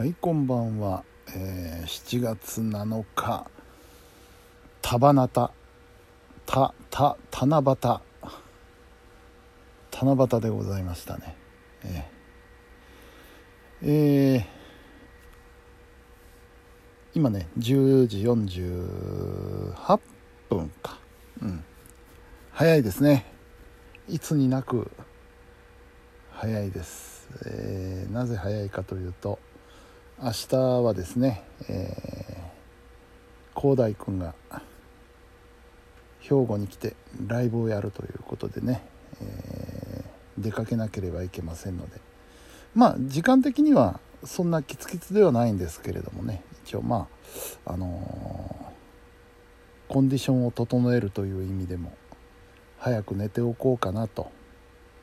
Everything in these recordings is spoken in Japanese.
はいこんばんは、えー、7月7日。束なたたた七夕。七夕でございましたね。えー、えー、今ね10時48分か。うん。早いですね。いつになく早いです、えー、なぜ早いかというと明日はですね、えー、広大君が兵庫に来てライブをやるということでね、えー、出かけなければいけませんので。まあ時間的にはそんなキツキツではないんですけれどもね。一応まああのー、コンディションを整えるという意味でも早く寝ておこうかなと、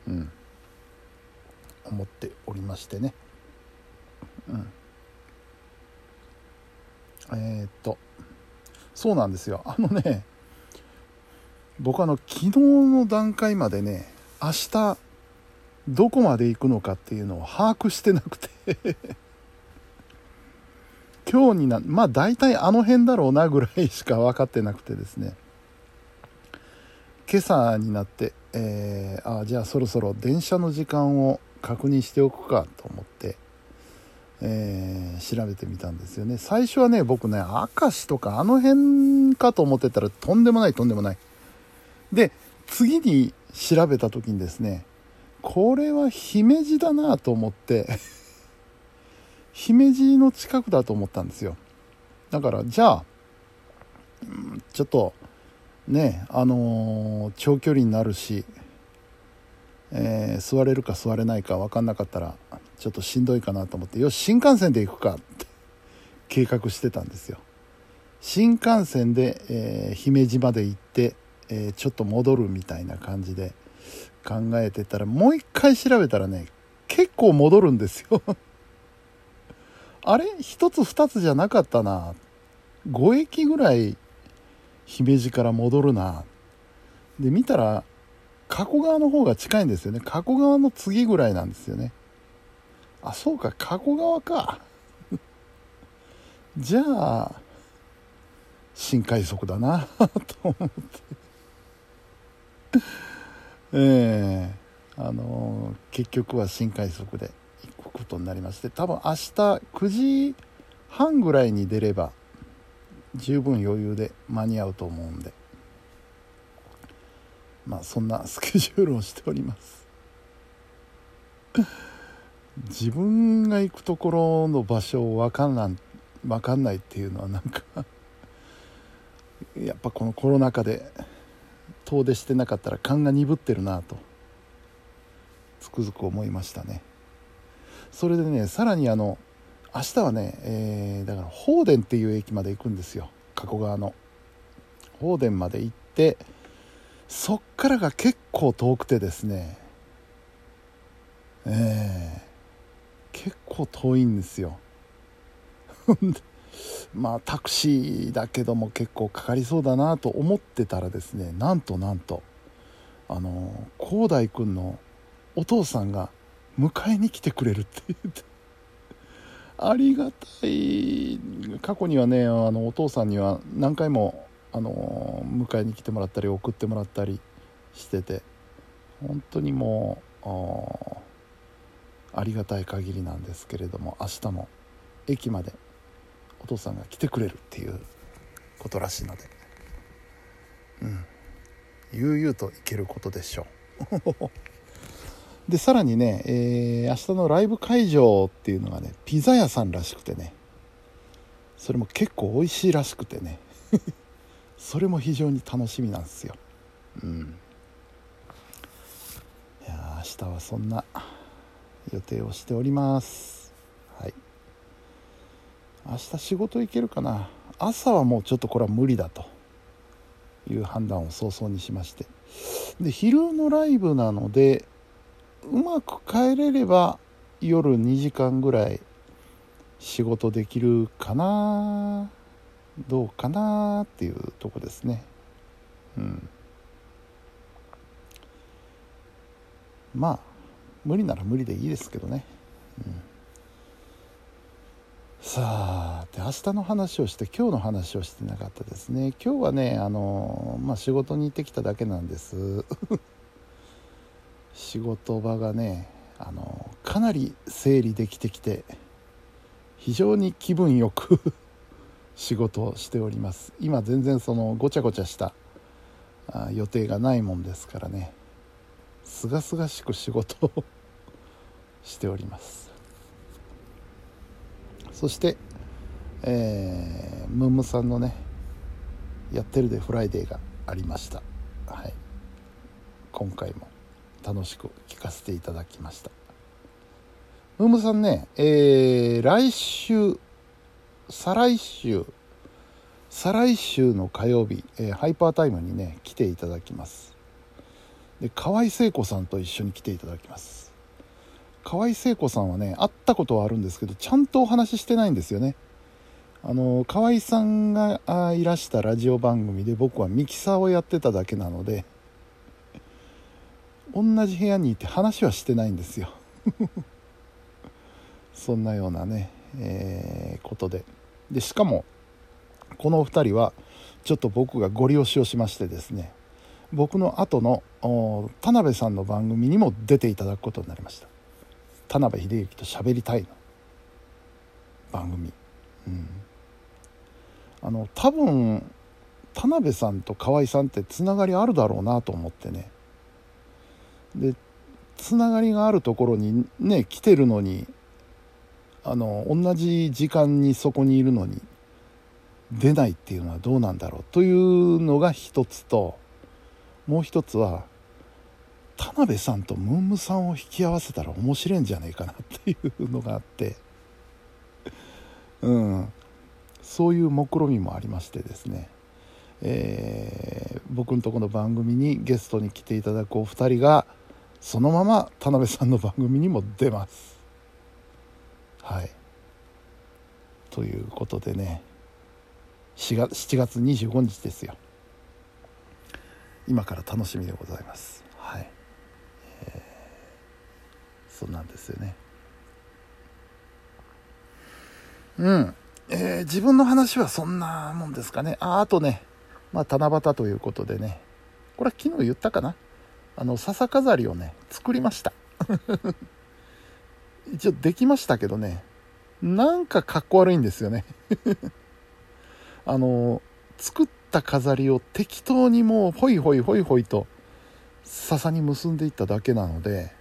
うん、思っておりましてね、うん、えー、っとそうなんですよ。あのね僕あの昨日の段階までね明日どこまで行くのかっていうのを把握してなくて。今日になまあ大体あの辺だろうなぐらいしか分かってなくてですね。今朝になって、えー、あじゃあそろそろ電車の時間を確認しておくかと思って、えー、調べてみたんですよね。最初はね僕ね明石とかあの辺かと思ってたらとんでもないとんでもない。で次に調べた時にですねこれは姫路だなと思って 姫路の近くだと思ったんですよ。だからじゃあちょっとねあのー、長距離になるしえー、座れるか座れないか分かんなかったらちょっとしんどいかなと思ってよし新幹線で行くかって計画してたんですよ。新幹線で、えー、姫路まで行って、えー、ちょっと戻るみたいな感じで考えてたらもう一回調べたらね結構戻るんですよ。あれ？一つ二つじゃなかったな。5駅ぐらい姫路から戻るな。で見たら加古川の方が近いんですよね。加古川の次ぐらいなんですよね。あそうか加古川か。じゃあ新快速だな と思って。ええー、あのー、結局は新快速で行くことになりまして多分明日9時半ぐらいに出れば十分余裕で間に合うと思うんで。まあそんなスケジュールをしております。自分が行くところの場所を分かんな分かんないっていうのはなんかやっぱこのコロナ禍で遠出してなかったら勘が鈍ってるなとつくづく思いましたね。それでねさらにあの明日はね、えー、だから法殿っていう駅まで行くんですよ。加古川の。法殿まで行ってそっからが結構遠くてですね。えー、構遠いんですよ。まあタクシーだけども結構かかりそうだなと思ってたらですねなんとなんとあの広大君のお父さんが迎えに来てくれるって言ってありがたい。過去にはねあのお父さんには何回もあの迎えに来てもらったり送ってもらったりしてて本当にもうありがたい限りなんですけれども明日も駅までお父さんが来てくれるっていうことらしいので。うん。悠々と行けることでしょう。でさらにね、えー、明日のライブ会場っていうのがねピザ屋さんらしくてね。それも結構美味しいらしくてね。それも非常に楽しみなんですよ。うん。いや明日はそんな予定をしております。はい。明日仕事行けるかな。朝はもうちょっとこれは無理だという判断を早々にしまして。で昼のライブなのでうまく帰れれば夜2時間ぐらい仕事できるかな。どうかなっていうとこですね。うん。まあ無理なら無理でいいですけどね、さあで明日の話をして今日の話をしてなかったですね。今日はねあのまあ仕事に行ってきただけなんです。仕事場がねあのかなり整理できてきて非常に気分よく 仕事をしております。今全然そのごちゃごちゃした予定がないもんですからね。すがすがしく仕事をしております。そして、えー、ムームさんのね「やってるでフライデー」がありました、はい、今回も楽しく聞かせていただきました。ムームさんね、えー、来週再来週再来週の火曜日、えー、ハイパータイムにね来ていただきます。で河合聖子さんと一緒に来ていただきます。河合聖子さんはね会ったことはあるんですけどちゃんとお話ししてないんですよね。あの河合さんがいらしたラジオ番組で僕はミキサーをやってただけなので同じ部屋にいて話はしてないんですよ。そんなようなね、えー、ことで。でしかもこのお二人はちょっと僕がご利用しをしましてですね僕の後の田辺さんの番組にも出ていただくことになりました。田辺秀幸と喋りたいの。番組。うん。あの多分田辺さんと河合さんってつながりあるだろうなと思ってね。でつながりがあるところにね来てるのにあの同じ時間にそこにいるのに出ないっていうのはどうなんだろうというのが一つともう一つは田辺さんとムンムさんを引き合わせたら面白いんじゃねえかなっていうのがあって。うん。そういう目論見みもありましてですね、えー、僕のとこの番組にゲストに来ていただくお二人がそのまま田辺さんの番組にも出ます。はい。ということでね。4月7月25日ですよ。今から楽しみでございます。はい。そうなんですよね。うん。えー、自分の話はそんなもんですかね。ああとねまあ七夕ということでね。これは昨日言ったかな。あの笹飾りをね作りました。一応できましたけどね。なんかかっこ悪いんですよね。あの作っった飾りを適当にもうホイホイホイホイと笹に結んでいっただけなので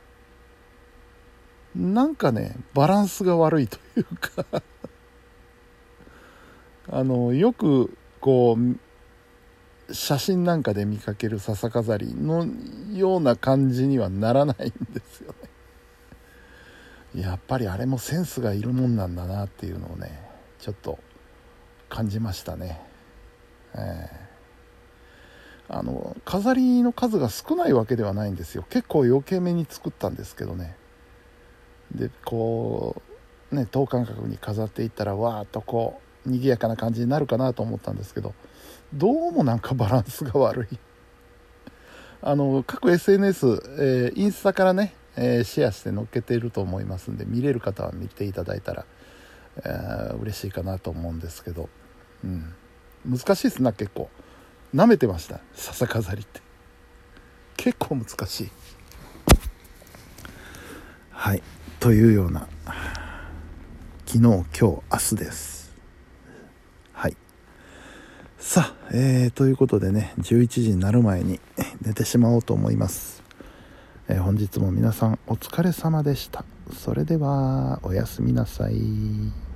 なんかねバランスが悪いというか あのよくこう写真なんかで見かける笹飾りのような感じにはならないんですよね。やっぱりあれもセンスがいるもんなんだなっていうのをねちょっと感じましたね。えー、あの飾りの数が少ないわけではないんですよ。結構余計めに作ったんですけどね。でこうね等間隔に飾っていったらわーっとこう賑やかな感じになるかなと思ったんですけどどうもなんかバランスが悪い。あの各 SNS、えー、インスタからね、えー、シェアして載っけていると思いますんで見れる方は見ていただいたら、えー、嬉しいかなと思うんですけど、うん、難しいですな結構。なめてました。笹飾りって。結構難しい。はい。というような昨日今日明日です。はい。さあ、えー、ということでね11時になる前に寝てしまおうと思います、えー、本日も皆さんお疲れ様でした。それではおやすみなさい。